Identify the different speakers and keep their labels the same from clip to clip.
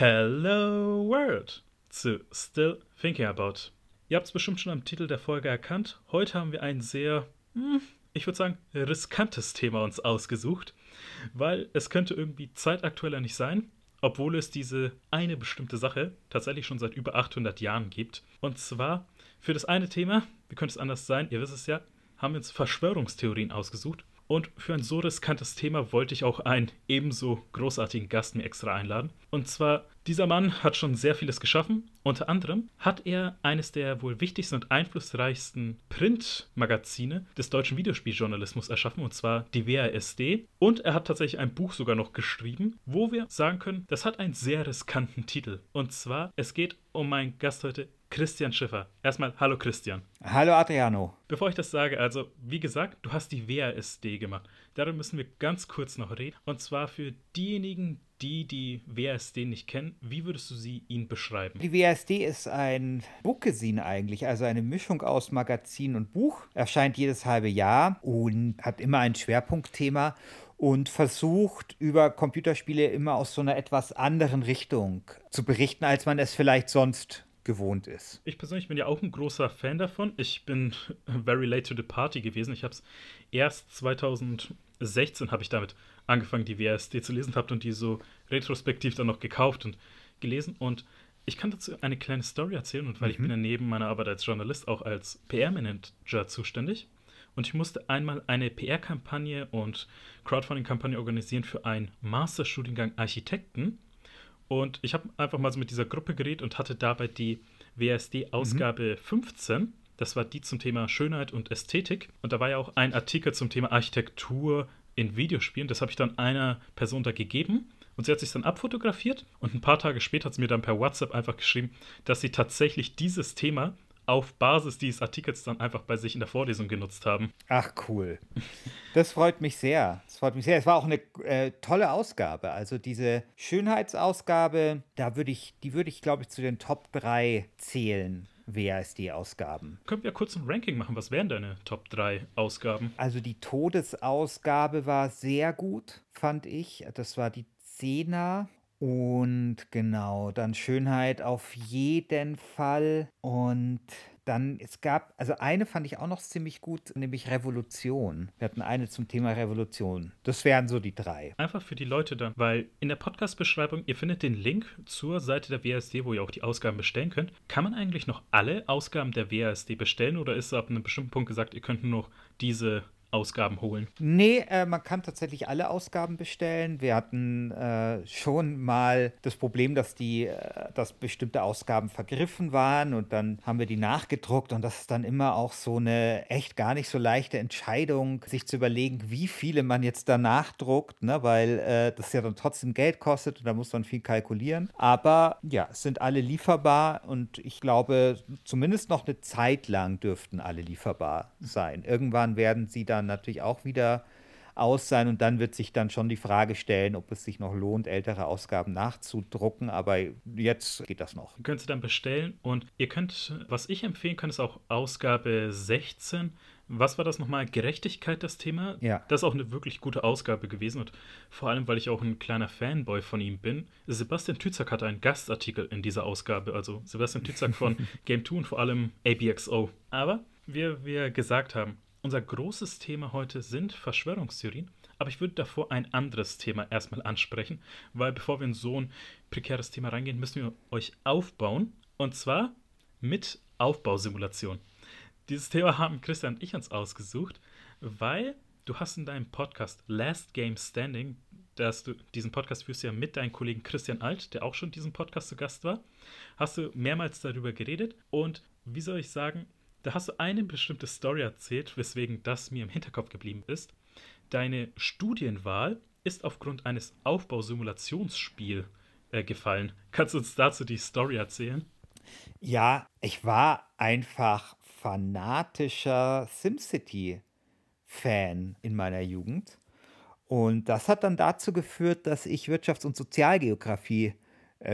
Speaker 1: Hello World zu Still Thinking About. Ihr habt es bestimmt schon am Titel der Folge erkannt. Heute haben wir ein sehr, hm, ich würde sagen, riskantes Thema uns ausgesucht, weil es könnte irgendwie zeitaktueller nicht sein, obwohl es diese eine bestimmte Sache tatsächlich schon seit über 800 Jahren gibt. Und zwar für das eine Thema, wie könnte es anders sein, ihr wisst es ja, haben wir uns Verschwörungstheorien ausgesucht. Und für ein so riskantes Thema wollte ich auch einen ebenso großartigen Gast mir extra einladen. Und zwar, dieser Mann hat schon sehr vieles geschaffen. Unter anderem hat er eines der wohl wichtigsten und einflussreichsten Printmagazine des deutschen Videospieljournalismus erschaffen, und zwar die WASD. Und er hat tatsächlich ein Buch sogar noch geschrieben, wo wir sagen können, das hat einen sehr riskanten Titel. Und zwar, es geht um meinen Gast heute, Christian Schiffer. Erstmal, hallo Christian.
Speaker 2: Hallo Adriano.
Speaker 1: Bevor ich das sage, also wie gesagt, du hast die WASD gemacht. Darüber müssen wir ganz kurz noch reden. Und zwar für diejenigen, die die WASD nicht kennen, wie würdest du sie ihnen beschreiben?
Speaker 2: Die WASD ist ein Bookazine eigentlich, also eine Mischung aus Magazin und Buch. Erscheint jedes halbe Jahr und hat immer ein Schwerpunktthema und versucht über Computerspiele immer aus so einer etwas anderen Richtung zu berichten, als man es vielleicht sonst gewohnt ist.
Speaker 1: Ich persönlich bin ja auch ein großer Fan davon. Ich bin very late to the party gewesen. Ich habe es erst 2016 habe ich damit angefangen, die WASD zu lesen, habe und die so retrospektiv dann noch gekauft und gelesen und ich kann dazu eine kleine Story erzählen und weil mhm. ich bin ja neben meiner Arbeit als Journalist auch als PR-Manager zuständig und ich musste einmal eine PR-Kampagne und Crowdfunding-Kampagne organisieren für einen Masterstudiengang Architekten und ich habe einfach mal so mit dieser Gruppe geredet und hatte dabei die WSD-Ausgabe mhm. 15. Das war die zum Thema Schönheit und Ästhetik. Und da war ja auch ein Artikel zum Thema Architektur in Videospielen. Das habe ich dann einer Person da gegeben. Und sie hat sich dann abfotografiert und ein paar Tage später hat sie mir dann per WhatsApp einfach geschrieben, dass sie tatsächlich dieses Thema auf Basis dieses Artikels dann einfach bei sich in der Vorlesung genutzt haben.
Speaker 2: Ach cool. Das freut mich sehr. Das freut mich sehr. Es war auch eine äh, tolle Ausgabe. Also diese Schönheitsausgabe, da würde ich, die würde ich, glaube ich, zu den Top 3 zählen. WASD-Ausgaben.
Speaker 1: Können wir kurz ein Ranking machen? Was wären deine Top 3 Ausgaben?
Speaker 2: Also die Todesausgabe war sehr gut, fand ich. Das war die Zehner und genau, dann Schönheit auf jeden Fall. Und dann, es gab, also eine fand ich auch noch ziemlich gut, nämlich Revolution. Wir hatten eine zum Thema Revolution. Das wären so die drei.
Speaker 1: Einfach für die Leute dann, weil in der Podcast-Beschreibung, ihr findet den Link zur Seite der WASD, wo ihr auch die Ausgaben bestellen könnt. Kann man eigentlich noch alle Ausgaben der WASD bestellen oder ist ab einem bestimmten Punkt gesagt, ihr könnt nur noch diese Ausgaben holen?
Speaker 2: Nee, äh, man kann tatsächlich alle Ausgaben bestellen. Wir hatten äh, schon mal das Problem, dass die, äh, dass bestimmte Ausgaben vergriffen waren und dann haben wir die nachgedruckt und das ist dann immer auch so eine echt gar nicht so leichte Entscheidung, sich zu überlegen, wie viele man jetzt da nachdruckt, ne? weil äh, das ja dann trotzdem Geld kostet und da muss man viel kalkulieren. Aber ja, es sind alle lieferbar und ich glaube, zumindest noch eine Zeit lang dürften alle lieferbar sein. Irgendwann werden sie dann dann natürlich auch wieder aus sein und dann wird sich dann schon die Frage stellen, ob es sich noch lohnt, ältere Ausgaben nachzudrucken, aber jetzt geht das noch.
Speaker 1: Ihr könnt sie dann bestellen und ihr könnt, was ich empfehlen kann, ist auch Ausgabe 16. Was war das nochmal? Gerechtigkeit, das Thema?
Speaker 2: Ja.
Speaker 1: Das ist auch eine wirklich gute Ausgabe gewesen und vor allem, weil ich auch ein kleiner Fanboy von ihm bin. Sebastian Tützak hatte einen Gastartikel in dieser Ausgabe, also Sebastian Tützak von Game 2 und vor allem ABXO. Aber, wie wir gesagt haben, unser großes Thema heute sind Verschwörungstheorien, aber ich würde davor ein anderes Thema erstmal ansprechen, weil bevor wir in so ein prekäres Thema reingehen, müssen wir euch aufbauen. Und zwar mit Aufbausimulation. Dieses Thema haben Christian und ich uns ausgesucht, weil du hast in deinem Podcast Last Game Standing, dass du diesen Podcast führst ja mit deinem Kollegen Christian Alt, der auch schon in diesem Podcast zu Gast war, hast du mehrmals darüber geredet. Und wie soll ich sagen, da hast du eine bestimmte Story erzählt, weswegen das mir im Hinterkopf geblieben ist. Deine Studienwahl ist aufgrund eines Aufbausimulationsspiels äh, gefallen. Kannst du uns dazu die Story erzählen?
Speaker 2: Ja, ich war einfach fanatischer SimCity-Fan in meiner Jugend. Und das hat dann dazu geführt, dass ich Wirtschafts- und Sozialgeografie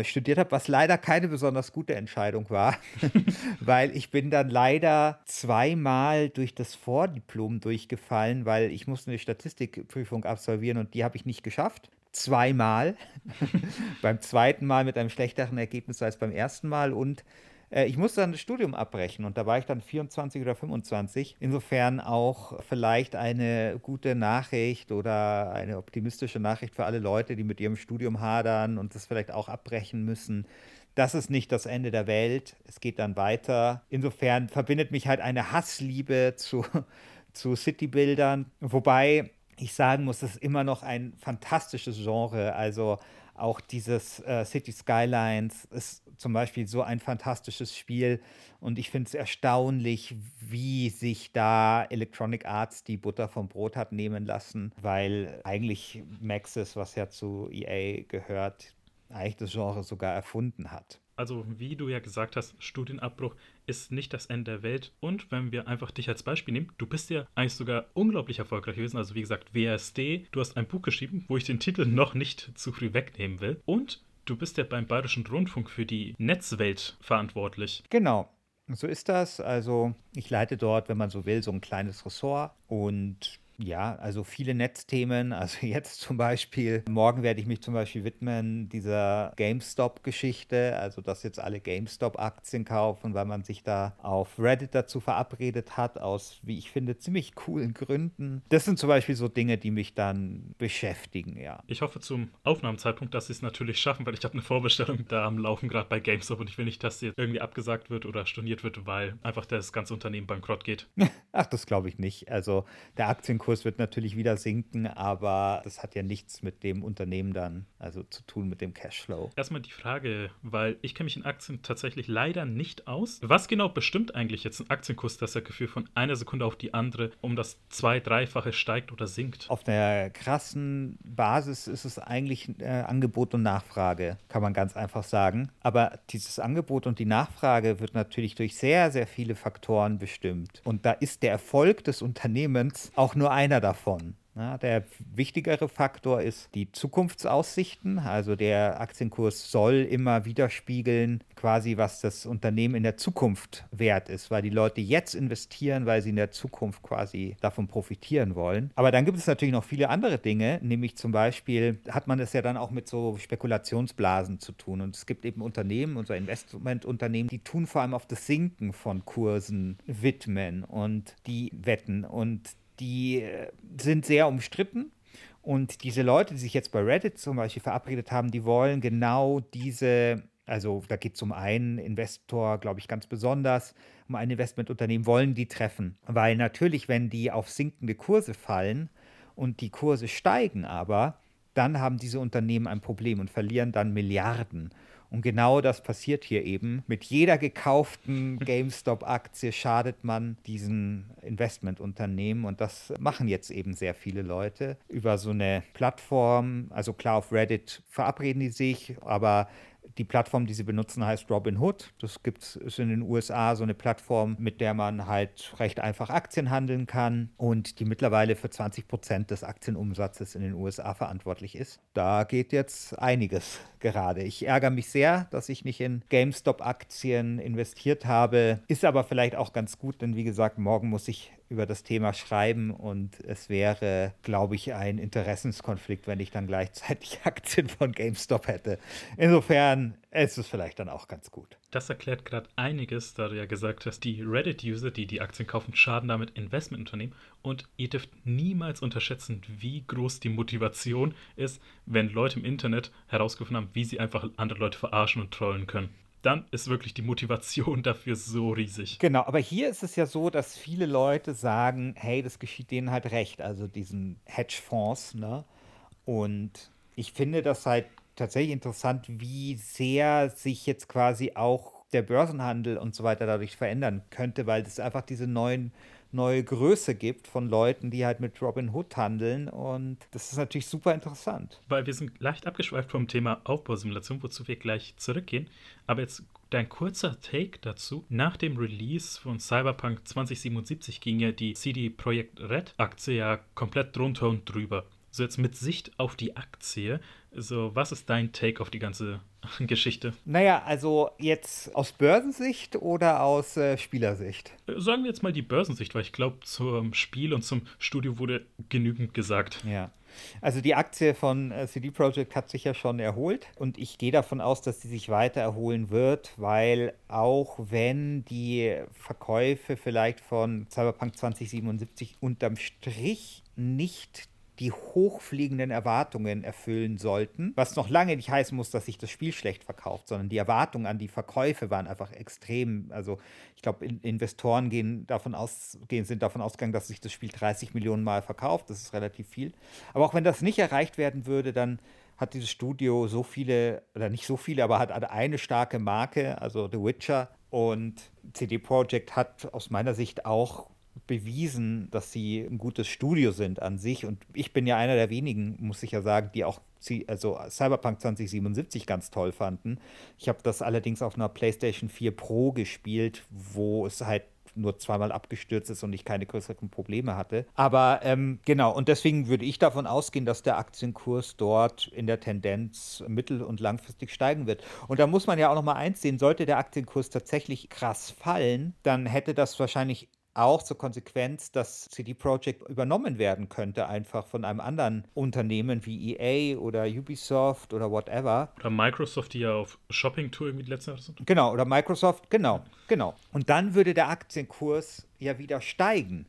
Speaker 2: studiert habe, was leider keine besonders gute Entscheidung war, weil ich bin dann leider zweimal durch das Vordiplom durchgefallen, weil ich musste eine Statistikprüfung absolvieren und die habe ich nicht geschafft. zweimal. beim zweiten Mal mit einem schlechteren Ergebnis als beim ersten Mal und äh, ich musste dann das Studium abbrechen und da war ich dann 24 oder 25. Insofern auch vielleicht eine gute Nachricht oder eine optimistische Nachricht für alle Leute, die mit ihrem Studium hadern und das vielleicht auch abbrechen müssen. Das ist nicht das Ende der Welt. Es geht dann weiter. Insofern verbindet mich halt eine Hassliebe zu, zu Citybildern. Wobei ich sagen muss, es ist immer noch ein fantastisches Genre. Also auch dieses äh, City Skylines ist zum Beispiel so ein fantastisches Spiel und ich finde es erstaunlich, wie sich da Electronic Arts die Butter vom Brot hat nehmen lassen, weil eigentlich Maxis, was ja zu EA gehört, eigentlich das Genre sogar erfunden hat.
Speaker 1: Also, wie du ja gesagt hast, Studienabbruch ist nicht das Ende der Welt. Und wenn wir einfach dich als Beispiel nehmen, du bist ja eigentlich sogar unglaublich erfolgreich gewesen. Also, wie gesagt, WSD, du hast ein Buch geschrieben, wo ich den Titel noch nicht zu früh wegnehmen will. Und du bist ja beim Bayerischen Rundfunk für die Netzwelt verantwortlich.
Speaker 2: Genau. So ist das. Also ich leite dort, wenn man so will, so ein kleines Ressort und ja, also viele Netzthemen. Also jetzt zum Beispiel, morgen werde ich mich zum Beispiel widmen dieser GameStop-Geschichte, also dass jetzt alle GameStop-Aktien kaufen, weil man sich da auf Reddit dazu verabredet hat, aus, wie ich finde, ziemlich coolen Gründen. Das sind zum Beispiel so Dinge, die mich dann beschäftigen, ja.
Speaker 1: Ich hoffe zum Aufnahmezeitpunkt, dass sie es natürlich schaffen, weil ich habe eine Vorbestellung da am Laufen gerade bei GameStop und ich will nicht, dass sie irgendwie abgesagt wird oder storniert wird, weil einfach das ganze Unternehmen bankrott geht.
Speaker 2: Ach, das glaube ich nicht. Also der Aktienkurs Aktienkurs wird natürlich wieder sinken, aber das hat ja nichts mit dem Unternehmen dann, also zu tun mit dem Cashflow.
Speaker 1: Erstmal die Frage, weil ich kenne mich in Aktien tatsächlich leider nicht aus. Was genau bestimmt eigentlich jetzt ein Aktienkurs, dass er Gefühl von einer Sekunde auf die andere um das zwei-, dreifache steigt oder sinkt?
Speaker 2: Auf der krassen Basis ist es eigentlich äh, Angebot und Nachfrage, kann man ganz einfach sagen. Aber dieses Angebot und die Nachfrage wird natürlich durch sehr, sehr viele Faktoren bestimmt. Und da ist der Erfolg des Unternehmens auch nur einer davon. Ja, der wichtigere Faktor ist die Zukunftsaussichten. Also der Aktienkurs soll immer widerspiegeln, quasi was das Unternehmen in der Zukunft wert ist, weil die Leute jetzt investieren, weil sie in der Zukunft quasi davon profitieren wollen. Aber dann gibt es natürlich noch viele andere Dinge, nämlich zum Beispiel hat man es ja dann auch mit so Spekulationsblasen zu tun. Und es gibt eben Unternehmen, unser Investmentunternehmen, die tun vor allem auf das Sinken von Kursen widmen und die wetten. Und die äh, sind sehr umstritten. Und diese Leute, die sich jetzt bei Reddit zum Beispiel verabredet haben, die wollen genau diese, also da geht es um einen Investor, glaube ich, ganz besonders, um ein Investmentunternehmen, wollen die treffen. Weil natürlich, wenn die auf sinkende Kurse fallen und die Kurse steigen aber, dann haben diese Unternehmen ein Problem und verlieren dann Milliarden. Und genau das passiert hier eben. Mit jeder gekauften GameStop-Aktie schadet man diesen Investmentunternehmen. Und das machen jetzt eben sehr viele Leute über so eine Plattform. Also klar, auf Reddit verabreden die sich, aber die Plattform, die sie benutzen, heißt Robinhood. Das gibt es in den USA, so eine Plattform, mit der man halt recht einfach Aktien handeln kann und die mittlerweile für 20 Prozent des Aktienumsatzes in den USA verantwortlich ist. Da geht jetzt einiges gerade. Ich ärgere mich sehr, dass ich nicht in GameStop-Aktien investiert habe. Ist aber vielleicht auch ganz gut, denn wie gesagt, morgen muss ich über das Thema schreiben und es wäre, glaube ich, ein Interessenskonflikt, wenn ich dann gleichzeitig Aktien von GameStop hätte. Insofern ist es vielleicht dann auch ganz gut.
Speaker 1: Das erklärt gerade einiges, da du ja gesagt hast, die Reddit-User, die die Aktien kaufen, schaden damit Investmentunternehmen und ihr dürft niemals unterschätzen, wie groß die Motivation ist, wenn Leute im Internet herausgefunden haben, wie sie einfach andere Leute verarschen und trollen können dann ist wirklich die Motivation dafür so riesig.
Speaker 2: Genau, aber hier ist es ja so, dass viele Leute sagen, hey, das geschieht denen halt recht, also diesen Hedgefonds, ne? Und ich finde das halt tatsächlich interessant, wie sehr sich jetzt quasi auch der Börsenhandel und so weiter dadurch verändern könnte, weil es einfach diese neuen neue Größe gibt von Leuten, die halt mit Robin Hood handeln. Und das ist natürlich super interessant.
Speaker 1: Weil wir sind leicht abgeschweift vom Thema Aufbausimulation, wozu wir gleich zurückgehen. Aber jetzt dein kurzer Take dazu. Nach dem Release von Cyberpunk 2077 ging ja die CD Projekt Red Aktie ja komplett drunter und drüber. So jetzt mit Sicht auf die Aktie, so was ist dein Take auf die ganze Geschichte?
Speaker 2: Naja, also jetzt aus Börsensicht oder aus äh, Spielersicht?
Speaker 1: Äh, sagen wir jetzt mal die Börsensicht, weil ich glaube, zum Spiel und zum Studio wurde genügend gesagt.
Speaker 2: Ja. Also die Aktie von äh, CD Projekt hat sich ja schon erholt und ich gehe davon aus, dass sie sich weiter erholen wird, weil auch wenn die Verkäufe vielleicht von Cyberpunk 2077 unterm Strich nicht die hochfliegenden Erwartungen erfüllen sollten. Was noch lange nicht heißen muss, dass sich das Spiel schlecht verkauft, sondern die Erwartungen an die Verkäufe waren einfach extrem. Also ich glaube, in Investoren gehen davon aus, gehen, sind davon ausgegangen, dass sich das Spiel 30 Millionen Mal verkauft. Das ist relativ viel. Aber auch wenn das nicht erreicht werden würde, dann hat dieses Studio so viele, oder nicht so viele, aber hat eine starke Marke, also The Witcher. Und CD Projekt hat aus meiner Sicht auch bewiesen, dass sie ein gutes Studio sind an sich. Und ich bin ja einer der wenigen, muss ich ja sagen, die auch also Cyberpunk 2077 ganz toll fanden. Ich habe das allerdings auf einer PlayStation 4 Pro gespielt, wo es halt nur zweimal abgestürzt ist und ich keine größeren Probleme hatte. Aber ähm, genau, und deswegen würde ich davon ausgehen, dass der Aktienkurs dort in der Tendenz mittel- und langfristig steigen wird. Und da muss man ja auch noch mal eins sehen, sollte der Aktienkurs tatsächlich krass fallen, dann hätte das wahrscheinlich auch zur Konsequenz, dass CD Projekt übernommen werden könnte, einfach von einem anderen Unternehmen wie EA oder Ubisoft oder whatever.
Speaker 1: Oder Microsoft, die ja auf Shopping-Tour irgendwie letztes Jahr
Speaker 2: sind. Genau, oder Microsoft, genau, genau. Und dann würde der Aktienkurs ja wieder steigen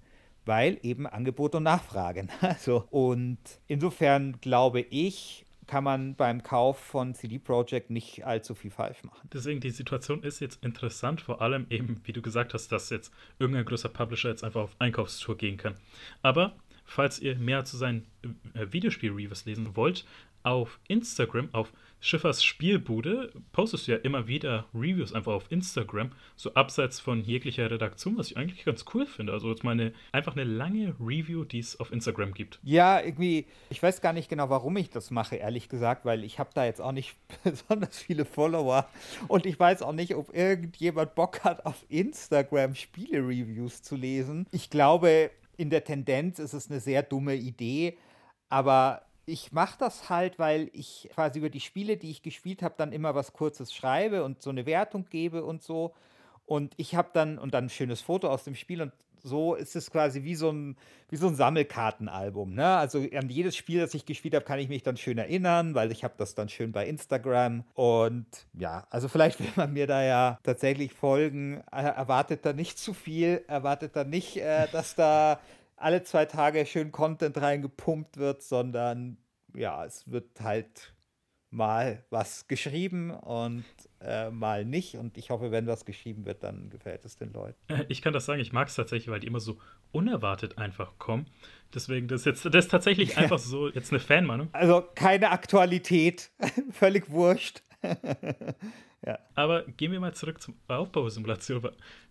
Speaker 2: weil eben Angebot und Nachfrage. Also, und insofern glaube ich, kann man beim Kauf von CD Projekt nicht allzu viel falsch machen.
Speaker 1: Deswegen, die Situation ist jetzt interessant, vor allem eben, wie du gesagt hast, dass jetzt irgendein größer Publisher jetzt einfach auf Einkaufstour gehen kann. Aber falls ihr mehr zu seinen äh, Videospiel-Reviews lesen wollt, auf Instagram, auf Schiffers Spielbude, postest du ja immer wieder Reviews einfach auf Instagram, so abseits von jeglicher Redaktion, was ich eigentlich ganz cool finde. Also jetzt meine einfach eine lange Review, die es auf Instagram gibt.
Speaker 2: Ja, irgendwie, ich weiß gar nicht genau, warum ich das mache, ehrlich gesagt, weil ich habe da jetzt auch nicht besonders viele Follower und ich weiß auch nicht, ob irgendjemand Bock hat, auf Instagram Spiele-Reviews zu lesen. Ich glaube, in der Tendenz ist es eine sehr dumme Idee, aber ich mache das halt, weil ich quasi über die Spiele, die ich gespielt habe, dann immer was Kurzes schreibe und so eine Wertung gebe und so. Und ich habe dann, und dann ein schönes Foto aus dem Spiel und so ist es quasi wie so ein, wie so ein Sammelkartenalbum. Ne? Also an jedes Spiel, das ich gespielt habe, kann ich mich dann schön erinnern, weil ich habe das dann schön bei Instagram. Und ja, also vielleicht will man mir da ja tatsächlich folgen. Erwartet da nicht zu viel, erwartet da nicht, äh, dass da alle zwei Tage schön Content reingepumpt wird, sondern ja, es wird halt mal was geschrieben und äh, mal nicht. Und ich hoffe, wenn was geschrieben wird, dann gefällt es den Leuten.
Speaker 1: Äh, ich kann das sagen, ich mag es tatsächlich, weil die immer so unerwartet einfach kommen. Deswegen, das ist jetzt das ist tatsächlich einfach so jetzt eine Fanmeinung.
Speaker 2: Also keine Aktualität, völlig wurscht.
Speaker 1: Ja. Aber gehen wir mal zurück zum Aufbausimulation.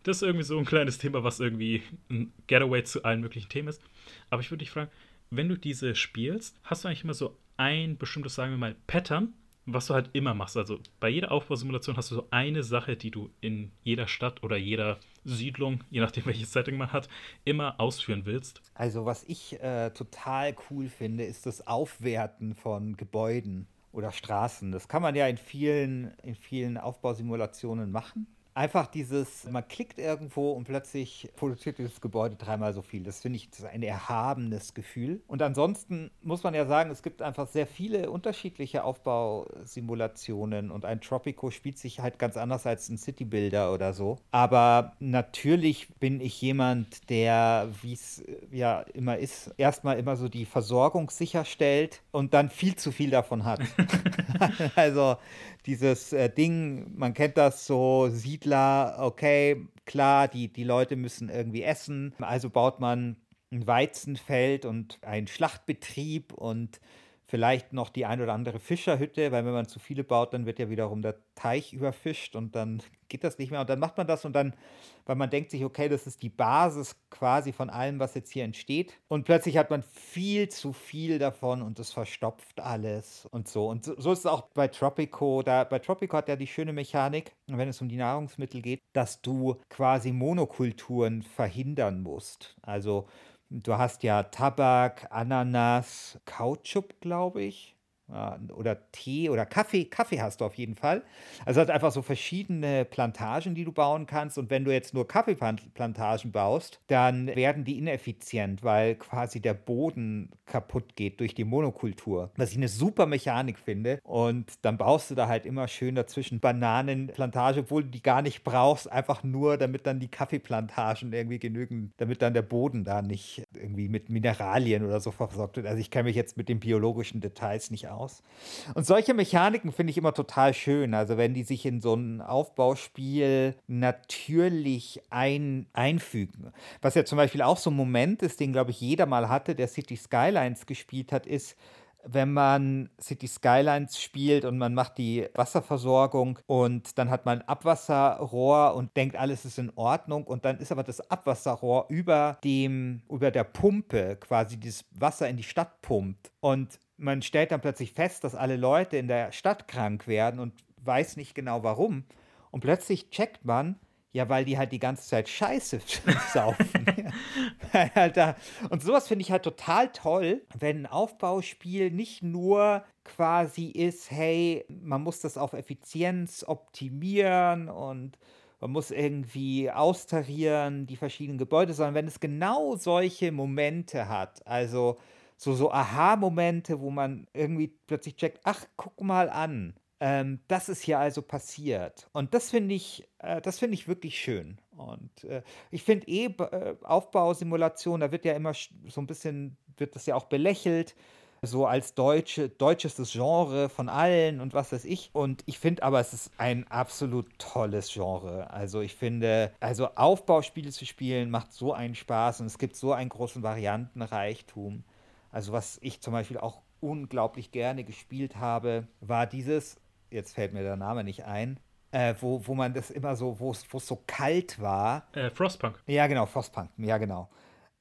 Speaker 1: Das ist irgendwie so ein kleines Thema, was irgendwie ein Getaway zu allen möglichen Themen ist. Aber ich würde dich fragen, wenn du diese spielst, hast du eigentlich immer so ein bestimmtes, sagen wir mal, Pattern, was du halt immer machst. Also bei jeder Aufbausimulation hast du so eine Sache, die du in jeder Stadt oder jeder Siedlung, je nachdem welches Setting man hat, immer ausführen willst.
Speaker 2: Also was ich äh, total cool finde, ist das Aufwerten von Gebäuden oder Straßen. Das kann man ja in vielen, in vielen Aufbausimulationen machen einfach dieses, man klickt irgendwo und plötzlich produziert dieses Gebäude dreimal so viel. Das finde ich das ein erhabenes Gefühl. Und ansonsten muss man ja sagen, es gibt einfach sehr viele unterschiedliche Aufbausimulationen und ein Tropico spielt sich halt ganz anders als ein City Builder oder so. Aber natürlich bin ich jemand, der, wie es ja immer ist, erstmal immer so die Versorgung sicherstellt und dann viel zu viel davon hat. also dieses äh, Ding, man kennt das so, Siedler, okay, klar, die, die Leute müssen irgendwie essen, also baut man ein Weizenfeld und einen Schlachtbetrieb und vielleicht noch die ein oder andere Fischerhütte, weil wenn man zu viele baut, dann wird ja wiederum der Teich überfischt und dann geht das nicht mehr. Und dann macht man das und dann, weil man denkt sich, okay, das ist die Basis quasi von allem, was jetzt hier entsteht. Und plötzlich hat man viel zu viel davon und es verstopft alles und so. Und so, ist es auch bei Tropico. Da, bei Tropico hat ja die schöne Mechanik, wenn es um die Nahrungsmittel geht, dass du quasi Monokulturen verhindern musst. Also Du hast ja Tabak, Ananas, Kautschuk, glaube ich. Oder Tee oder Kaffee. Kaffee hast du auf jeden Fall. Also hat einfach so verschiedene Plantagen, die du bauen kannst. Und wenn du jetzt nur Kaffeeplantagen baust, dann werden die ineffizient, weil quasi der Boden kaputt geht durch die Monokultur. Was ich eine super Mechanik finde. Und dann baust du da halt immer schön dazwischen Bananenplantage, obwohl du die gar nicht brauchst, einfach nur, damit dann die Kaffeeplantagen irgendwie genügen, damit dann der Boden da nicht irgendwie mit Mineralien oder so versorgt wird. Also ich kenne mich jetzt mit den biologischen Details nicht aus aus. Und solche Mechaniken finde ich immer total schön. Also wenn die sich in so ein Aufbauspiel natürlich ein, einfügen. Was ja zum Beispiel auch so ein Moment ist, den glaube ich jeder mal hatte, der City Skylines gespielt hat, ist, wenn man City Skylines spielt und man macht die Wasserversorgung und dann hat man ein Abwasserrohr und denkt, alles ist in Ordnung und dann ist aber das Abwasserrohr über dem, über der Pumpe quasi dieses Wasser in die Stadt pumpt und man stellt dann plötzlich fest, dass alle Leute in der Stadt krank werden und weiß nicht genau warum. Und plötzlich checkt man, ja, weil die halt die ganze Zeit Scheiße saufen. Alter. Und sowas finde ich halt total toll, wenn ein Aufbauspiel nicht nur quasi ist, hey, man muss das auf Effizienz optimieren und man muss irgendwie austarieren, die verschiedenen Gebäude, sondern wenn es genau solche Momente hat, also so, so Aha-Momente, wo man irgendwie plötzlich checkt, ach, guck mal an, ähm, das ist hier also passiert. Und das finde ich, äh, das finde ich wirklich schön. Und äh, ich finde eh äh, Aufbausimulation, da wird ja immer so ein bisschen, wird das ja auch belächelt so als deutsche, deutschestes Genre von allen und was weiß ich. Und ich finde aber, es ist ein absolut tolles Genre. Also ich finde, also Aufbauspiele zu spielen macht so einen Spaß und es gibt so einen großen Variantenreichtum. Also was ich zum Beispiel auch unglaublich gerne gespielt habe, war dieses, jetzt fällt mir der Name nicht ein, äh, wo, wo man das immer so, wo es so kalt war.
Speaker 1: Äh, Frostpunk.
Speaker 2: Ja, genau, Frostpunk, ja, genau.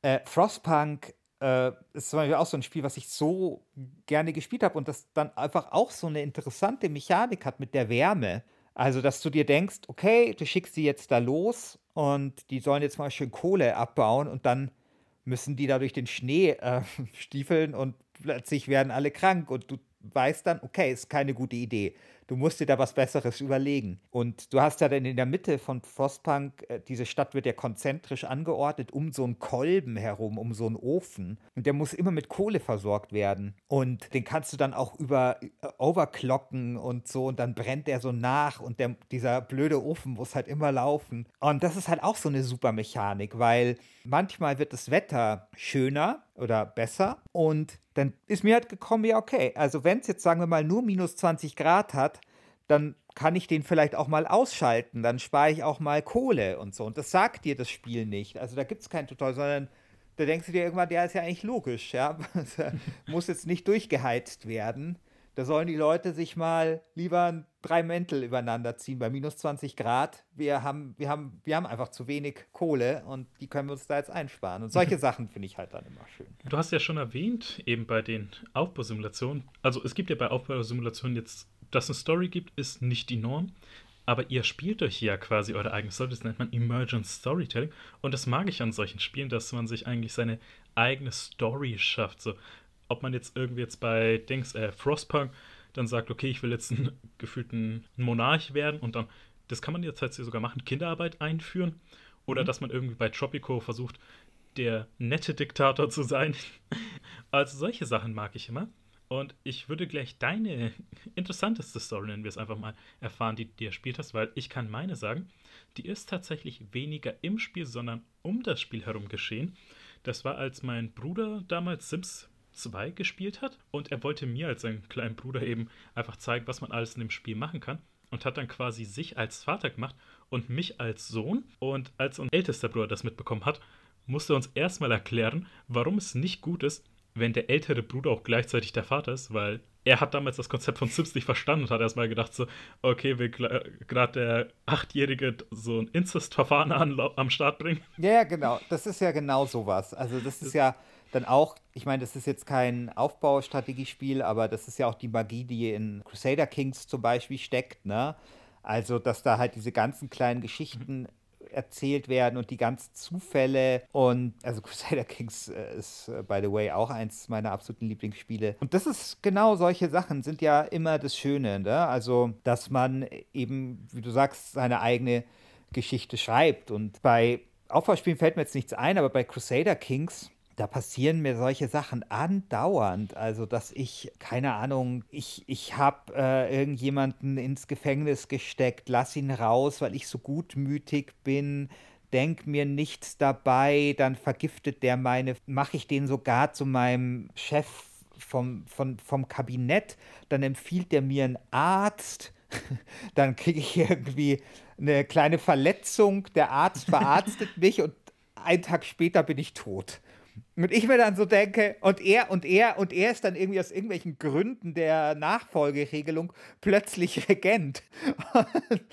Speaker 2: Äh, Frostpunk äh, ist zum Beispiel auch so ein Spiel, was ich so gerne gespielt habe und das dann einfach auch so eine interessante Mechanik hat mit der Wärme. Also, dass du dir denkst, okay, du schickst sie jetzt da los und die sollen jetzt mal schön Kohle abbauen und dann müssen die da durch den Schnee äh, stiefeln und plötzlich werden alle krank und du weißt dann, okay, ist keine gute Idee. Du musst dir da was Besseres überlegen. Und du hast ja dann in der Mitte von Frostpunk, äh, diese Stadt wird ja konzentrisch angeordnet, um so einen Kolben herum, um so einen Ofen. Und der muss immer mit Kohle versorgt werden. Und den kannst du dann auch über äh, overclocken und so. Und dann brennt der so nach und der, dieser blöde Ofen muss halt immer laufen. Und das ist halt auch so eine super Mechanik, weil manchmal wird das Wetter schöner oder besser. Und dann ist mir halt gekommen, ja, okay, also wenn es jetzt, sagen wir mal, nur minus 20 Grad hat, dann kann ich den vielleicht auch mal ausschalten, dann spare ich auch mal Kohle und so. Und das sagt dir das Spiel nicht. Also da gibt es kein Tutorial, sondern da denkst du dir irgendwann, der ist ja eigentlich logisch, ja. Muss jetzt nicht durchgeheizt werden. Da sollen die Leute sich mal lieber drei Mäntel übereinander ziehen bei minus 20 Grad. Wir haben, wir haben, wir haben einfach zu wenig Kohle und die können wir uns da jetzt einsparen. Und solche Sachen finde ich halt dann immer schön.
Speaker 1: Du hast ja schon erwähnt, eben bei den Aufbausimulationen, also es gibt ja bei Aufbausimulationen jetzt, dass es eine Story gibt, ist nicht die Norm. Aber ihr spielt euch ja quasi eure eigene Story, das nennt man Emergent Storytelling. Und das mag ich an solchen Spielen, dass man sich eigentlich seine eigene Story schafft. So, ob man jetzt irgendwie jetzt bei Dings, äh, Frostpunk dann sagt, okay, ich will jetzt einen gefühlten Monarch werden und dann, das kann man jetzt halt sogar machen, Kinderarbeit einführen. Oder mhm. dass man irgendwie bei Tropico versucht, der nette Diktator zu sein. also solche Sachen mag ich immer. Und ich würde gleich deine interessanteste Story, nennen wir es einfach mal, erfahren, die du dir erspielt hast, weil ich kann meine sagen, die ist tatsächlich weniger im Spiel, sondern um das Spiel herum geschehen. Das war, als mein Bruder damals Sims 2 gespielt hat und er wollte mir als seinen kleinen Bruder eben einfach zeigen, was man alles in dem Spiel machen kann und hat dann quasi sich als Vater gemacht und mich als Sohn. Und als unser ältester Bruder das mitbekommen hat, musste er uns erstmal erklären, warum es nicht gut ist, wenn der ältere Bruder auch gleichzeitig der Vater ist, weil er hat damals das Konzept von Sims nicht verstanden und hat erstmal gedacht, so, okay, will gerade der Achtjährige so ein Incest-Verfahren am Start bringen.
Speaker 2: Ja, ja, genau. Das ist ja genau sowas. Also, das ist ja dann auch, ich meine, das ist jetzt kein Aufbaustrategiespiel, aber das ist ja auch die Magie, die in Crusader Kings zum Beispiel steckt, ne? Also, dass da halt diese ganzen kleinen Geschichten erzählt werden und die ganzen Zufälle. Und also Crusader Kings äh, ist, äh, by the way, auch eins meiner absoluten Lieblingsspiele. Und das ist genau solche Sachen, sind ja immer das Schöne. Ne? Also, dass man eben, wie du sagst, seine eigene Geschichte schreibt. Und bei Aufbauspielen fällt mir jetzt nichts ein, aber bei Crusader Kings da passieren mir solche Sachen andauernd. Also, dass ich, keine Ahnung, ich, ich habe äh, irgendjemanden ins Gefängnis gesteckt, lass ihn raus, weil ich so gutmütig bin, denk mir nichts dabei, dann vergiftet der meine, mache ich den sogar zu meinem Chef vom, vom, vom Kabinett, dann empfiehlt der mir einen Arzt, dann kriege ich irgendwie eine kleine Verletzung, der Arzt verarztet mich und einen Tag später bin ich tot. Und ich mir dann so denke, und er und er und er ist dann irgendwie aus irgendwelchen Gründen der Nachfolgeregelung plötzlich Regent. Und,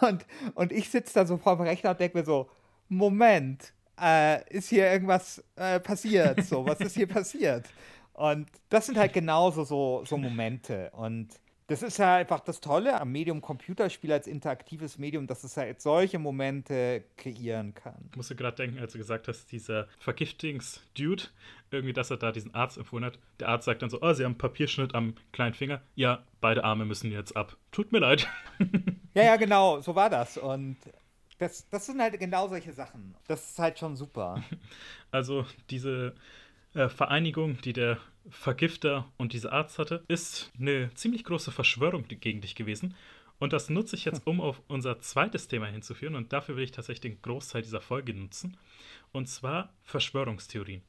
Speaker 2: und, und ich sitze da so vor dem Rechner und denke mir so, Moment, äh, ist hier irgendwas äh, passiert? So, was ist hier passiert? Und das sind halt genauso so, so Momente. Und das ist ja einfach das Tolle am Medium Computerspiel als interaktives Medium, dass es halt solche Momente kreieren kann.
Speaker 1: Ich musste gerade denken, als du gesagt hast, dieser Vergiftungsdude, irgendwie, dass er da diesen Arzt empfohlen hat. Der Arzt sagt dann so, oh, sie haben einen Papierschnitt am kleinen Finger. Ja, beide Arme müssen jetzt ab. Tut mir leid.
Speaker 2: ja, ja, genau, so war das. Und das, das sind halt genau solche Sachen. Das ist halt schon super.
Speaker 1: Also diese äh, Vereinigung, die der Vergifter und dieser Arzt hatte, ist eine ziemlich große Verschwörung gegen dich gewesen. Und das nutze ich jetzt, um auf unser zweites Thema hinzuführen. Und dafür will ich tatsächlich den Großteil dieser Folge nutzen. Und zwar Verschwörungstheorien.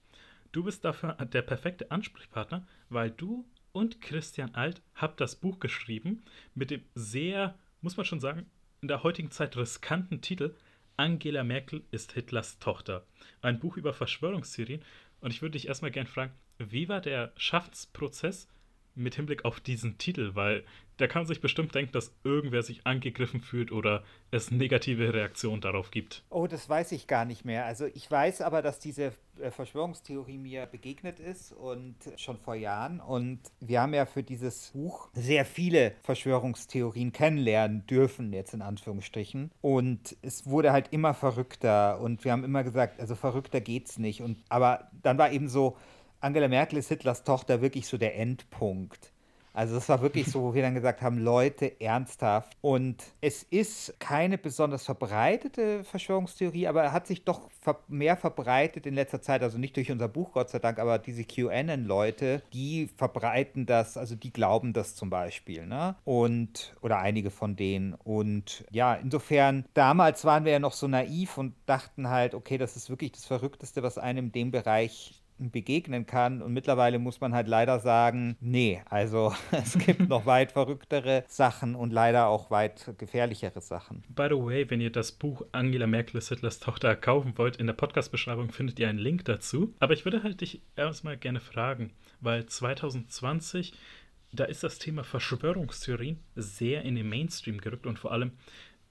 Speaker 1: Du bist dafür der perfekte Ansprechpartner, weil du und Christian Alt habt das Buch geschrieben mit dem sehr, muss man schon sagen, in der heutigen Zeit riskanten Titel Angela Merkel ist Hitlers Tochter. Ein Buch über Verschwörungstheorien. Und ich würde dich erstmal gerne fragen, wie war der Schaffensprozess mit Hinblick auf diesen Titel? Weil da kann man sich bestimmt denken, dass irgendwer sich angegriffen fühlt oder es negative Reaktionen darauf gibt.
Speaker 2: Oh, das weiß ich gar nicht mehr. Also ich weiß aber, dass diese äh, Verschwörungstheorie mir begegnet ist und schon vor Jahren. Und wir haben ja für dieses Buch sehr viele Verschwörungstheorien kennenlernen dürfen, jetzt in Anführungsstrichen. Und es wurde halt immer verrückter und wir haben immer gesagt, also verrückter geht's nicht. Und aber dann war eben so, Angela Merkel ist Hitlers Tochter wirklich so der Endpunkt. Also das war wirklich so, wo wir dann gesagt haben, Leute, ernsthaft. Und es ist keine besonders verbreitete Verschwörungstheorie, aber er hat sich doch mehr verbreitet in letzter Zeit. Also nicht durch unser Buch, Gott sei Dank, aber diese QAnon-Leute, die verbreiten das, also die glauben das zum Beispiel. Ne? Und, oder einige von denen. Und ja, insofern, damals waren wir ja noch so naiv und dachten halt, okay, das ist wirklich das Verrückteste, was einem in dem Bereich begegnen kann. Und mittlerweile muss man halt leider sagen, nee, also es gibt noch weit verrücktere Sachen und leider auch weit gefährlichere Sachen.
Speaker 1: By the way, wenn ihr das Buch Angela Merkel ist Hitlers Tochter kaufen wollt, in der Podcast-Beschreibung findet ihr einen Link dazu. Aber ich würde halt dich erstmal gerne fragen, weil 2020 da ist das Thema Verschwörungstheorien sehr in den Mainstream gerückt und vor allem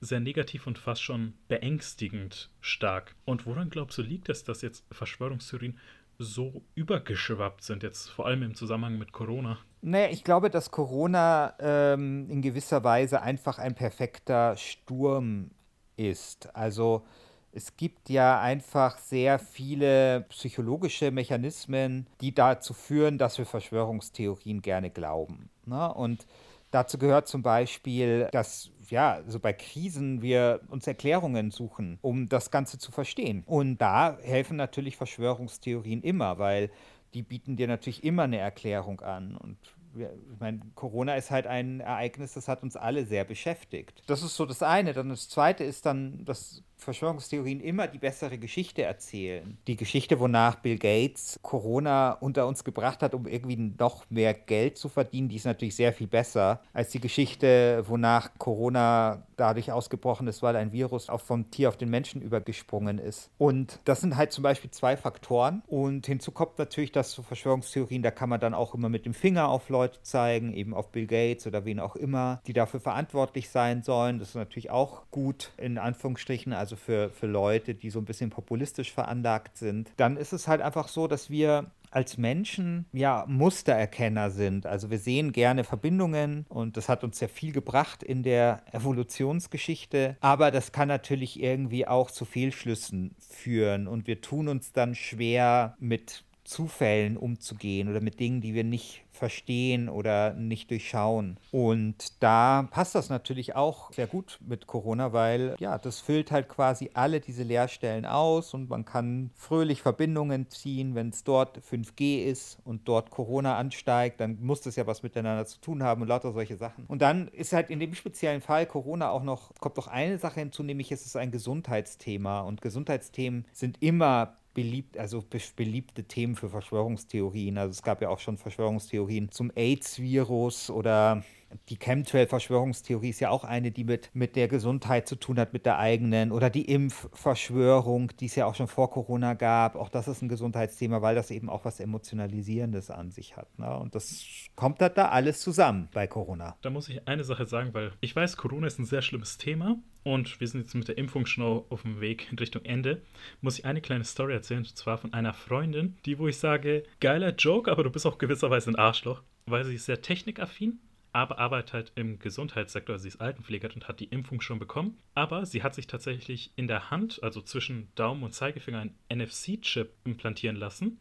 Speaker 1: sehr negativ und fast schon beängstigend stark. Und woran glaubst du, liegt es, dass jetzt Verschwörungstheorien so übergeschwappt sind, jetzt vor allem im Zusammenhang mit Corona?
Speaker 2: Naja, ich glaube, dass Corona ähm, in gewisser Weise einfach ein perfekter Sturm ist. Also es gibt ja einfach sehr viele psychologische Mechanismen, die dazu führen, dass wir Verschwörungstheorien gerne glauben. Ne? Und dazu gehört zum Beispiel, dass ja, so bei Krisen wir uns Erklärungen suchen, um das Ganze zu verstehen. Und da helfen natürlich Verschwörungstheorien immer, weil die bieten dir natürlich immer eine Erklärung an. Und ich meine, Corona ist halt ein Ereignis, das hat uns alle sehr beschäftigt. Das ist so das eine. Dann das zweite ist dann, dass Verschwörungstheorien immer die bessere Geschichte erzählen. Die Geschichte, wonach Bill Gates Corona unter uns gebracht hat, um irgendwie noch mehr Geld zu verdienen, die ist natürlich sehr viel besser als die Geschichte, wonach Corona dadurch ausgebrochen ist, weil ein Virus auch vom Tier auf den Menschen übergesprungen ist. Und das sind halt zum Beispiel zwei Faktoren. Und hinzu kommt natürlich, dass so Verschwörungstheorien, da kann man dann auch immer mit dem Finger auf Leute zeigen, eben auf Bill Gates oder wen auch immer, die dafür verantwortlich sein sollen. Das ist natürlich auch gut in Anführungsstrichen. Also also für, für Leute, die so ein bisschen populistisch veranlagt sind, dann ist es halt einfach so, dass wir als Menschen ja Mustererkenner sind. Also wir sehen gerne Verbindungen und das hat uns sehr viel gebracht in der Evolutionsgeschichte. Aber das kann natürlich irgendwie auch zu Fehlschlüssen führen und wir tun uns dann schwer mit Zufällen umzugehen oder mit Dingen, die wir nicht verstehen oder nicht durchschauen. Und da passt das natürlich auch sehr gut mit Corona, weil ja, das füllt halt quasi alle diese Leerstellen aus und man kann fröhlich Verbindungen ziehen, wenn es dort 5G ist und dort Corona ansteigt, dann muss das ja was miteinander zu tun haben und lauter solche Sachen. Und dann ist halt in dem speziellen Fall Corona auch noch, kommt noch eine Sache hinzu, nämlich es ist ein Gesundheitsthema und Gesundheitsthemen sind immer beliebt, also beliebte Themen für Verschwörungstheorien. Also es gab ja auch schon Verschwörungstheorien zum AIDS-Virus oder die Chemtrail-Verschwörungstheorie ist ja auch eine, die mit, mit der Gesundheit zu tun hat, mit der eigenen. Oder die Impfverschwörung, die es ja auch schon vor Corona gab. Auch das ist ein Gesundheitsthema, weil das eben auch was Emotionalisierendes an sich hat. Ne? Und das kommt halt da alles zusammen bei Corona.
Speaker 1: Da muss ich eine Sache sagen, weil ich weiß, Corona ist ein sehr schlimmes Thema. Und wir sind jetzt mit der Impfung schon auf dem Weg in Richtung Ende. Muss ich eine kleine Story erzählen, und zwar von einer Freundin, die, wo ich sage, geiler Joke, aber du bist auch gewisserweise ein Arschloch, weil sie ist sehr technikaffin aber arbeitet halt im Gesundheitssektor. Sie ist Altenpflegerin und hat die Impfung schon bekommen. Aber sie hat sich tatsächlich in der Hand, also zwischen Daumen und Zeigefinger, einen NFC-Chip implantieren lassen.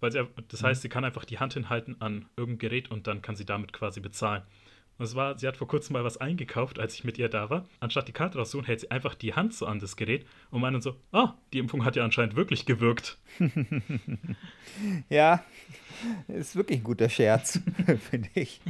Speaker 1: Weil sie, das mhm. heißt, sie kann einfach die Hand hinhalten an irgendein Gerät und dann kann sie damit quasi bezahlen. Und es war, sie hat vor kurzem mal was eingekauft, als ich mit ihr da war. Anstatt die Karte rauszuholen, hält sie einfach die Hand so an das Gerät und meint dann so, ah, die Impfung hat ja anscheinend wirklich gewirkt.
Speaker 2: ja, ist wirklich ein guter Scherz, finde ich.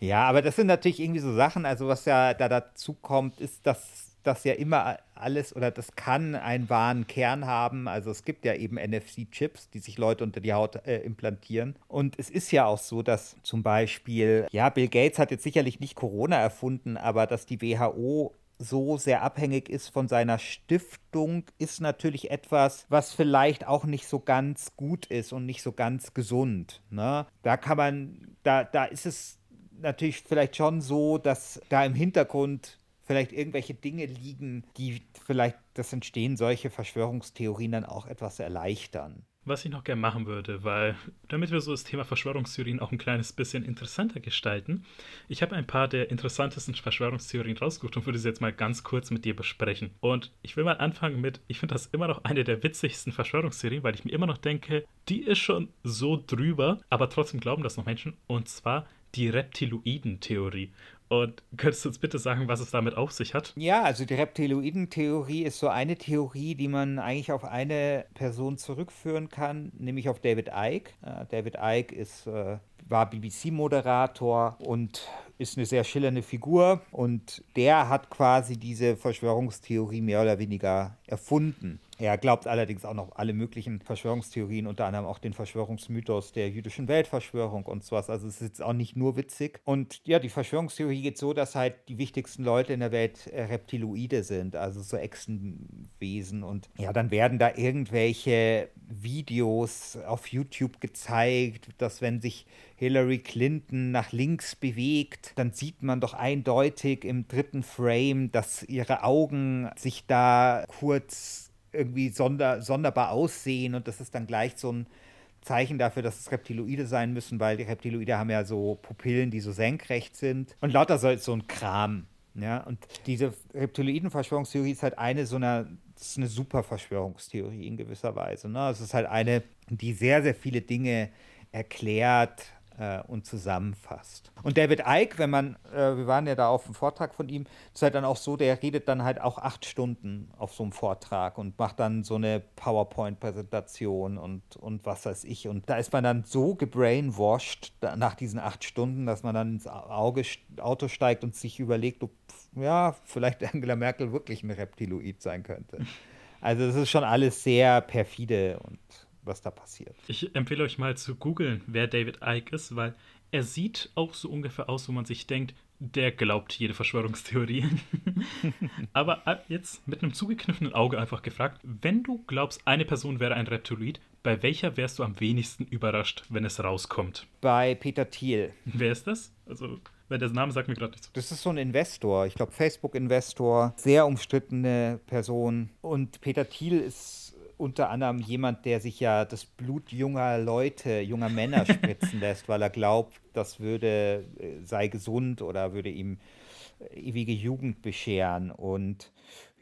Speaker 2: Ja, aber das sind natürlich irgendwie so Sachen, also was ja da dazu kommt, ist, dass das ja immer alles oder das kann einen wahren Kern haben. Also es gibt ja eben NFC-Chips, die sich Leute unter die Haut äh, implantieren. Und es ist ja auch so, dass zum Beispiel, ja, Bill Gates hat jetzt sicherlich nicht Corona erfunden, aber dass die WHO so sehr abhängig ist von seiner Stiftung, ist natürlich etwas, was vielleicht auch nicht so ganz gut ist und nicht so ganz gesund. Ne? Da kann man, da, da ist es natürlich vielleicht schon so, dass da im Hintergrund vielleicht irgendwelche Dinge liegen, die vielleicht das Entstehen solcher Verschwörungstheorien dann auch etwas erleichtern.
Speaker 1: Was ich noch gerne machen würde, weil damit wir so das Thema Verschwörungstheorien auch ein kleines bisschen interessanter gestalten, ich habe ein paar der interessantesten Verschwörungstheorien rausgesucht und würde sie jetzt mal ganz kurz mit dir besprechen. Und ich will mal anfangen mit, ich finde das immer noch eine der witzigsten Verschwörungstheorien, weil ich mir immer noch denke, die ist schon so drüber, aber trotzdem glauben das noch Menschen. Und zwar die Reptiloiden-Theorie. Und könntest du uns bitte sagen, was es damit auf sich hat?
Speaker 2: Ja, also die Reptiloiden-Theorie ist so eine Theorie, die man eigentlich auf eine Person zurückführen kann, nämlich auf David Icke. Äh, David Icke ist, äh, war BBC-Moderator und ist eine sehr schillernde Figur und der hat quasi diese Verschwörungstheorie mehr oder weniger erfunden. Er glaubt allerdings auch noch alle möglichen Verschwörungstheorien, unter anderem auch den Verschwörungsmythos der jüdischen Weltverschwörung und sowas. Also es ist jetzt auch nicht nur witzig. Und ja, die Verschwörungstheorie geht so, dass halt die wichtigsten Leute in der Welt äh, Reptiloide sind, also so Echsenwesen. Und ja, dann werden da irgendwelche Videos auf YouTube gezeigt, dass wenn sich Hillary Clinton nach links bewegt, dann sieht man doch eindeutig im dritten Frame, dass ihre Augen sich da kurz irgendwie sonder, sonderbar aussehen und das ist dann gleich so ein Zeichen dafür, dass es Reptiloide sein müssen, weil die Reptiloide haben ja so Pupillen, die so senkrecht sind und lauter so, so ein Kram. Ja, und diese Reptiloiden-Verschwörungstheorie ist halt eine so einer, das ist eine super Verschwörungstheorie in gewisser Weise. Ne? Es ist halt eine, die sehr, sehr viele Dinge erklärt, äh, und zusammenfasst. Und David Icke, wenn man, äh, wir waren ja da auf dem Vortrag von ihm, ist halt dann auch so, der redet dann halt auch acht Stunden auf so einem Vortrag und macht dann so eine PowerPoint-Präsentation und, und was weiß ich. Und da ist man dann so gebrainwashed nach diesen acht Stunden, dass man dann ins Auge, Auto steigt und sich überlegt, ob ja, vielleicht Angela Merkel wirklich ein Reptiloid sein könnte. Also das ist schon alles sehr perfide und was da passiert.
Speaker 1: Ich empfehle euch mal zu googeln, wer David Icke ist, weil er sieht auch so ungefähr aus, wo man sich denkt, der glaubt jede Verschwörungstheorie. Aber äh, jetzt mit einem zugekniffenen Auge einfach gefragt, wenn du glaubst, eine Person wäre ein Reptiloid, bei welcher wärst du am wenigsten überrascht, wenn es rauskommt?
Speaker 2: Bei Peter Thiel.
Speaker 1: Wer ist das? Also, weil der Name sagt mir gerade nichts.
Speaker 2: Das ist so ein Investor, ich glaube Facebook-Investor, sehr umstrittene Person. Und Peter Thiel ist unter anderem jemand, der sich ja das Blut junger Leute, junger Männer spritzen lässt, weil er glaubt, das würde, äh, sei gesund oder würde ihm äh, ewige Jugend bescheren. Und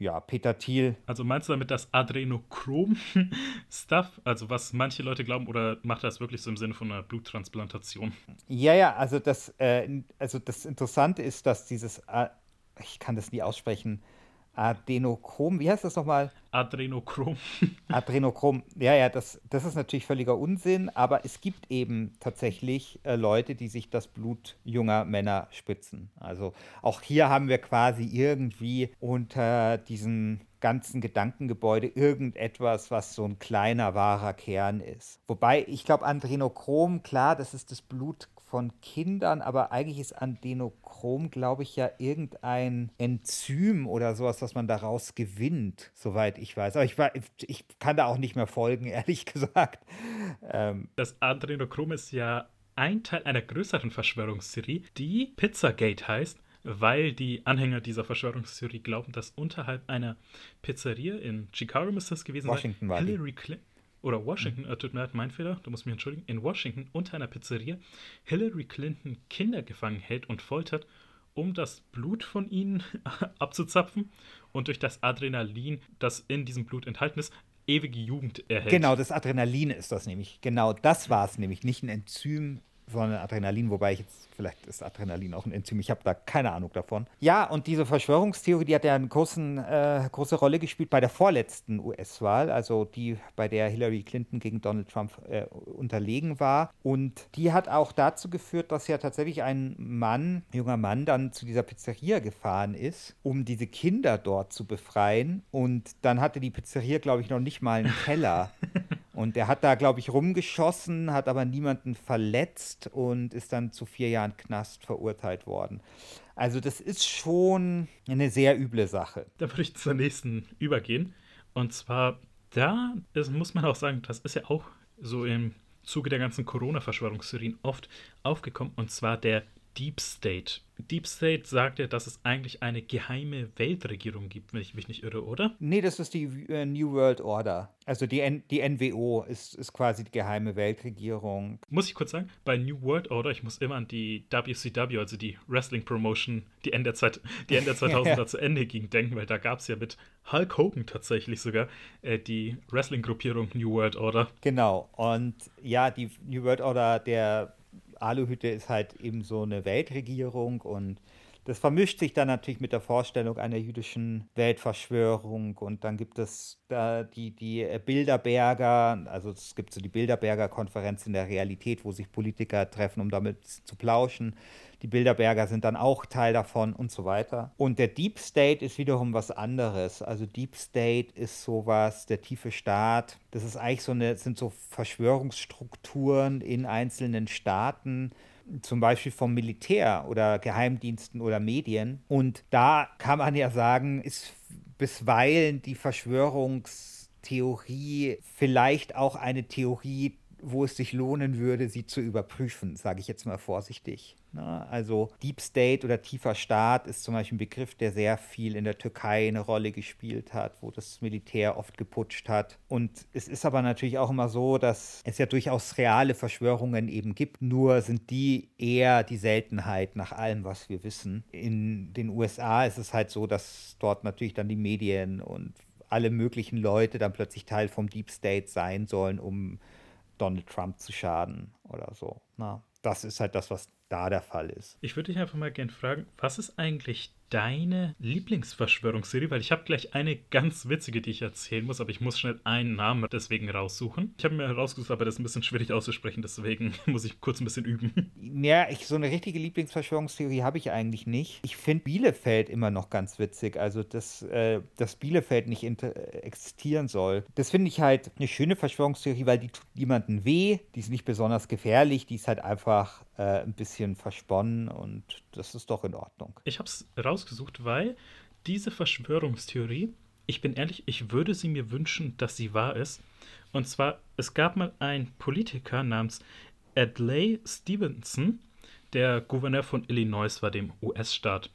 Speaker 2: ja, Peter Thiel.
Speaker 1: Also meinst du damit das Adrenochrom-Stuff? Also was manche Leute glauben, oder macht er das wirklich so im Sinne von einer Bluttransplantation?
Speaker 2: Ja, ja, also das, äh, also das Interessante ist, dass dieses, äh, ich kann das nie aussprechen, Adenochrom, wie heißt das nochmal?
Speaker 1: Adrenochrom.
Speaker 2: Adrenochrom, ja, ja, das, das ist natürlich völliger Unsinn, aber es gibt eben tatsächlich äh, Leute, die sich das Blut junger Männer spritzen. Also auch hier haben wir quasi irgendwie unter diesem ganzen Gedankengebäude irgendetwas, was so ein kleiner wahrer Kern ist. Wobei, ich glaube, Adrenochrom, klar, das ist das Blut von Kindern, aber eigentlich ist Adenochrom, glaube ich, ja irgendein Enzym oder sowas, was man daraus gewinnt, soweit ich weiß. Aber ich, war, ich kann da auch nicht mehr folgen, ehrlich gesagt.
Speaker 1: Ähm, das Adrenochrom ist ja ein Teil einer größeren Verschwörungstheorie, die Pizzagate heißt weil die Anhänger dieser Verschwörungstheorie glauben, dass unterhalb einer Pizzeria in Chicago müsste das gewesen
Speaker 2: Washington
Speaker 1: sein, Hillary Clinton oder Washington, äh, tut mir leid, mein Fehler, du musst mich entschuldigen, in Washington unter einer Pizzeria Hillary Clinton Kinder gefangen hält und foltert, um das Blut von ihnen abzuzapfen und durch das Adrenalin, das in diesem Blut enthalten ist, ewige Jugend erhält.
Speaker 2: Genau, das Adrenalin ist das nämlich. Genau das war es nämlich. Nicht ein Enzym, sondern Adrenalin, wobei ich jetzt, vielleicht ist Adrenalin auch ein Enzym, ich habe da keine Ahnung davon. Ja, und diese Verschwörungstheorie, die hat ja eine großen, äh, große Rolle gespielt bei der vorletzten US-Wahl, also die, bei der Hillary Clinton gegen Donald Trump äh, unterlegen war. Und die hat auch dazu geführt, dass ja tatsächlich ein Mann, junger Mann, dann zu dieser Pizzeria gefahren ist, um diese Kinder dort zu befreien. Und dann hatte die Pizzeria, glaube ich, noch nicht mal einen Keller. Und er hat da, glaube ich, rumgeschossen, hat aber niemanden verletzt und ist dann zu vier Jahren Knast verurteilt worden. Also das ist schon eine sehr üble Sache.
Speaker 1: Da würde ich zur nächsten übergehen. Und zwar, da ist, muss man auch sagen, das ist ja auch so im Zuge der ganzen Corona-Verschwörungstheorien oft aufgekommen. Und zwar der Deep State. Deep State sagt ja, dass es eigentlich eine geheime Weltregierung gibt, wenn ich mich nicht irre, oder?
Speaker 2: Nee, das ist die äh, New World Order. Also die, N die NWO ist, ist quasi die geheime Weltregierung.
Speaker 1: Muss ich kurz sagen, bei New World Order, ich muss immer an die WCW, also die Wrestling Promotion, die Ende der, Zeit, die Ende der 2000er zu Ende ging, denken, weil da gab es ja mit Hulk Hogan tatsächlich sogar äh, die Wrestling-Gruppierung New World Order.
Speaker 2: Genau, und ja, die New World Order, der Aluhütte ist halt eben so eine Weltregierung und das vermischt sich dann natürlich mit der Vorstellung einer jüdischen Weltverschwörung und dann gibt es da die, die Bilderberger, also es gibt so die Bilderberger Konferenz in der Realität, wo sich Politiker treffen, um damit zu plauschen. Die Bilderberger sind dann auch Teil davon und so weiter. Und der Deep State ist wiederum was anderes. Also Deep State ist sowas, der tiefe Staat. Das ist eigentlich so eine, sind so Verschwörungsstrukturen in einzelnen Staaten zum Beispiel vom Militär oder Geheimdiensten oder Medien. Und da kann man ja sagen, ist bisweilen die Verschwörungstheorie vielleicht auch eine Theorie, wo es sich lohnen würde, sie zu überprüfen, sage ich jetzt mal vorsichtig. Na, also Deep State oder tiefer Staat ist zum Beispiel ein Begriff, der sehr viel in der Türkei eine Rolle gespielt hat, wo das Militär oft geputscht hat. Und es ist aber natürlich auch immer so, dass es ja durchaus reale Verschwörungen eben gibt, nur sind die eher die Seltenheit nach allem, was wir wissen. In den USA ist es halt so, dass dort natürlich dann die Medien und alle möglichen Leute dann plötzlich Teil vom Deep State sein sollen, um Donald Trump zu schaden oder so. Na, das ist halt das, was da der Fall ist.
Speaker 1: Ich würde dich einfach mal gerne fragen, was ist eigentlich deine Lieblingsverschwörungsserie? Weil ich habe gleich eine ganz witzige, die ich erzählen muss, aber ich muss schnell einen Namen deswegen raussuchen. Ich habe mir herausgesucht, aber das ist ein bisschen schwierig auszusprechen, deswegen muss ich kurz ein bisschen üben.
Speaker 2: Ja, ich, so eine richtige Lieblingsverschwörungstheorie habe ich eigentlich nicht. Ich finde Bielefeld immer noch ganz witzig. Also, dass, äh, dass Bielefeld nicht existieren soll. Das finde ich halt eine schöne Verschwörungstheorie, weil die tut niemandem weh, die ist nicht besonders gefährlich, die ist halt einfach äh, ein bisschen versponnen und das ist doch in Ordnung.
Speaker 1: Ich habe es rausgesucht, weil diese Verschwörungstheorie, ich bin ehrlich, ich würde sie mir wünschen, dass sie wahr ist. Und zwar, es gab mal einen Politiker namens Adlai Stevenson, der Gouverneur von Illinois war, dem US-Staat.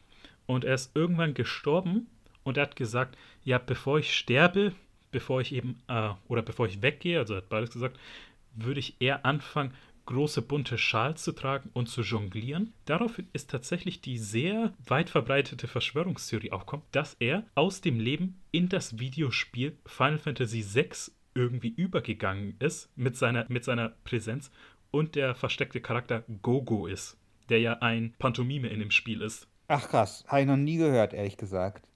Speaker 1: Und er ist irgendwann gestorben und er hat gesagt, ja, bevor ich sterbe, bevor ich eben, äh, oder bevor ich weggehe, also hat beides gesagt, würde ich eher anfangen, große bunte Schals zu tragen und zu jonglieren. Daraufhin ist tatsächlich die sehr weit verbreitete Verschwörungstheorie aufkommt, dass er aus dem Leben in das Videospiel Final Fantasy VI irgendwie übergegangen ist mit seiner, mit seiner Präsenz und der versteckte Charakter Gogo ist, der ja ein Pantomime in dem Spiel ist.
Speaker 2: Ach krass, habe ich noch nie gehört, ehrlich gesagt.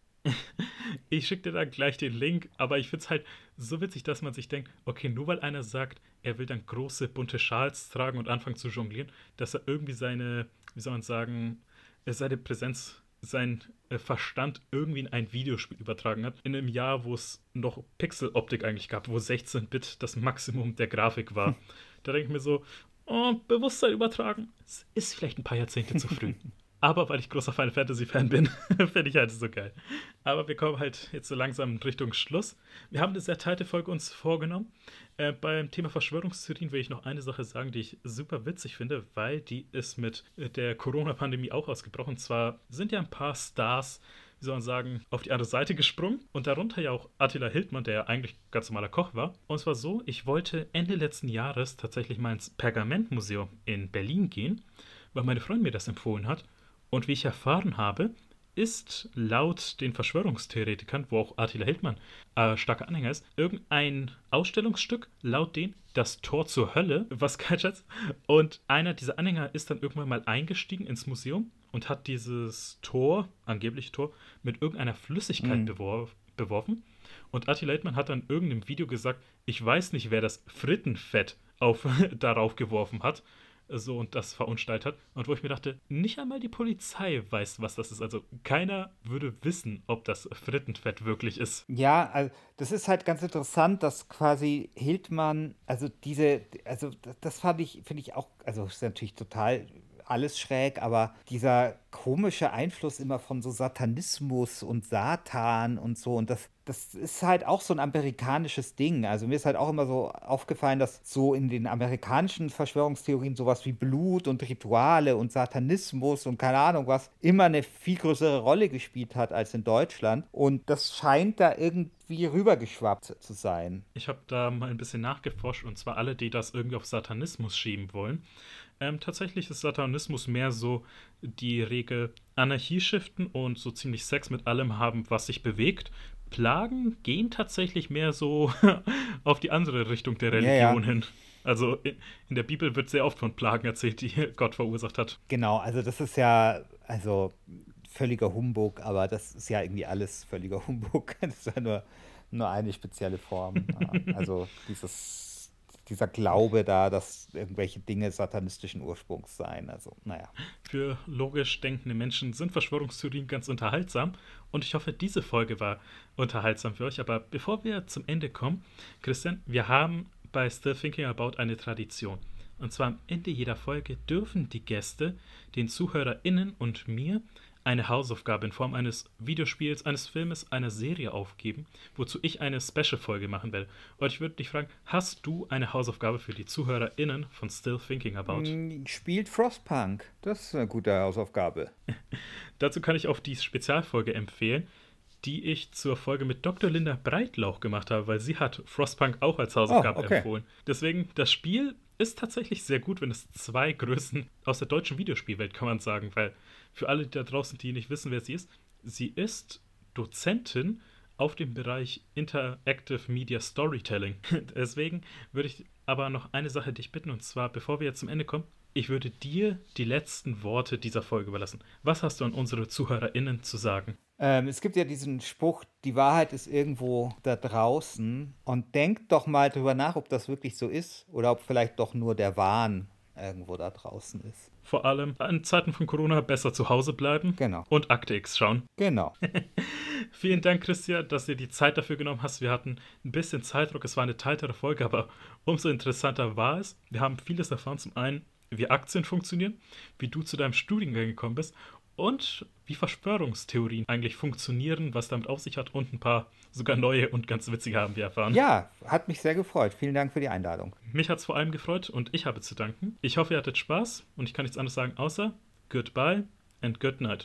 Speaker 1: Ich schicke dir dann gleich den Link, aber ich finde es halt so witzig, dass man sich denkt, okay, nur weil einer sagt, er will dann große bunte Schals tragen und anfangen zu jonglieren, dass er irgendwie seine, wie soll man sagen, seine Präsenz, sein äh, Verstand irgendwie in ein Videospiel übertragen hat. In einem Jahr, wo es noch Pixeloptik eigentlich gab, wo 16-Bit das Maximum der Grafik war. da denke ich mir so, oh, Bewusstsein übertragen, es ist vielleicht ein paar Jahrzehnte zu früh. Aber weil ich großer Final Fantasy-Fan bin, finde ich halt so geil. Aber wir kommen halt jetzt so langsam Richtung Schluss. Wir haben eine sehr teilte Folge uns vorgenommen. Äh, beim Thema Verschwörungstheorien will ich noch eine Sache sagen, die ich super witzig finde, weil die ist mit der Corona-Pandemie auch ausgebrochen. Und zwar sind ja ein paar Stars, wie soll man sagen, auf die andere Seite gesprungen. Und darunter ja auch Attila Hildmann, der ja eigentlich ganz normaler Koch war. Und es war so, ich wollte Ende letzten Jahres tatsächlich mal ins Pergamentmuseum in Berlin gehen, weil meine Freundin mir das empfohlen hat. Und wie ich erfahren habe, ist laut den Verschwörungstheoretikern, wo auch Attila Hildmann äh, starker Anhänger ist, irgendein Ausstellungsstück, laut denen das Tor zur Hölle, was kein Schatz. Und einer dieser Anhänger ist dann irgendwann mal eingestiegen ins Museum und hat dieses Tor, angeblich Tor, mit irgendeiner Flüssigkeit mhm. beworf, beworfen. Und Attila Hildmann hat dann in irgendeinem Video gesagt, ich weiß nicht, wer das Frittenfett auf, darauf geworfen hat so und das verunstaltet hat. Und wo ich mir dachte, nicht einmal die Polizei weiß, was das ist. Also keiner würde wissen, ob das Frittenfett wirklich ist.
Speaker 2: Ja, also das ist halt ganz interessant, dass quasi Hildmann, also diese, also das fand ich, finde ich auch, also ist natürlich total alles schräg, aber dieser komische Einfluss immer von so Satanismus und Satan und so und das das ist halt auch so ein amerikanisches Ding. Also mir ist halt auch immer so aufgefallen, dass so in den amerikanischen Verschwörungstheorien sowas wie Blut und Rituale und Satanismus und keine Ahnung was immer eine viel größere Rolle gespielt hat als in Deutschland. Und das scheint da irgendwie rübergeschwappt zu sein.
Speaker 1: Ich habe da mal ein bisschen nachgeforscht und zwar alle, die das irgendwie auf Satanismus schieben wollen. Ähm, tatsächlich ist Satanismus mehr so die Regel Anarchie shiften und so ziemlich Sex mit allem haben, was sich bewegt. Plagen gehen tatsächlich mehr so auf die andere Richtung der Religion ja, ja. hin. Also in der Bibel wird sehr oft von Plagen erzählt, die Gott verursacht hat.
Speaker 2: Genau, also das ist ja, also völliger Humbug, aber das ist ja irgendwie alles völliger Humbug. Das ist ja nur, nur eine spezielle Form. also dieses dieser Glaube da, dass irgendwelche Dinge satanistischen Ursprungs seien. Also, naja.
Speaker 1: Für logisch denkende Menschen sind Verschwörungstheorien ganz unterhaltsam und ich hoffe, diese Folge war unterhaltsam für euch. Aber bevor wir zum Ende kommen, Christian, wir haben bei Still Thinking About eine Tradition. Und zwar am Ende jeder Folge dürfen die Gäste den ZuhörerInnen und mir eine Hausaufgabe in Form eines Videospiels, eines Filmes, einer Serie aufgeben, wozu ich eine Special-Folge machen werde. Und ich würde dich fragen, hast du eine Hausaufgabe für die ZuhörerInnen von Still Thinking About?
Speaker 2: Mm, spielt Frostpunk. Das ist eine gute Hausaufgabe.
Speaker 1: Dazu kann ich auch die Spezialfolge empfehlen, die ich zur Folge mit Dr. Linda Breitlauch gemacht habe, weil sie hat Frostpunk auch als Hausaufgabe oh, okay. empfohlen. Deswegen, das Spiel ist tatsächlich sehr gut, wenn es zwei Größen aus der deutschen Videospielwelt, kann man sagen, weil für alle da draußen, die nicht wissen, wer sie ist, sie ist Dozentin auf dem Bereich Interactive Media Storytelling. Deswegen würde ich aber noch eine Sache dich bitten, und zwar, bevor wir jetzt zum Ende kommen, ich würde dir die letzten Worte dieser Folge überlassen. Was hast du an unsere ZuhörerInnen zu sagen?
Speaker 2: Ähm, es gibt ja diesen Spruch, die Wahrheit ist irgendwo da draußen. Und denkt doch mal drüber nach, ob das wirklich so ist oder ob vielleicht doch nur der Wahn irgendwo da draußen ist.
Speaker 1: Vor allem in Zeiten von Corona besser zu Hause bleiben.
Speaker 2: Genau.
Speaker 1: Und Akte X schauen.
Speaker 2: Genau.
Speaker 1: Vielen Dank, Christian, dass du dir die Zeit dafür genommen hast. Wir hatten ein bisschen Zeitdruck. Es war eine teitere Folge, aber umso interessanter war es. Wir haben vieles erfahren. Zum einen, wie Aktien funktionieren, wie du zu deinem Studiengang gekommen bist und wie Verschwörungstheorien eigentlich funktionieren, was damit auf sich hat und ein paar sogar neue und ganz witzige haben wir erfahren.
Speaker 2: Ja, hat mich sehr gefreut. Vielen Dank für die Einladung.
Speaker 1: Mich hat es vor allem gefreut und ich habe zu danken. Ich hoffe, ihr hattet Spaß und ich kann nichts anderes sagen außer Goodbye and Good Night.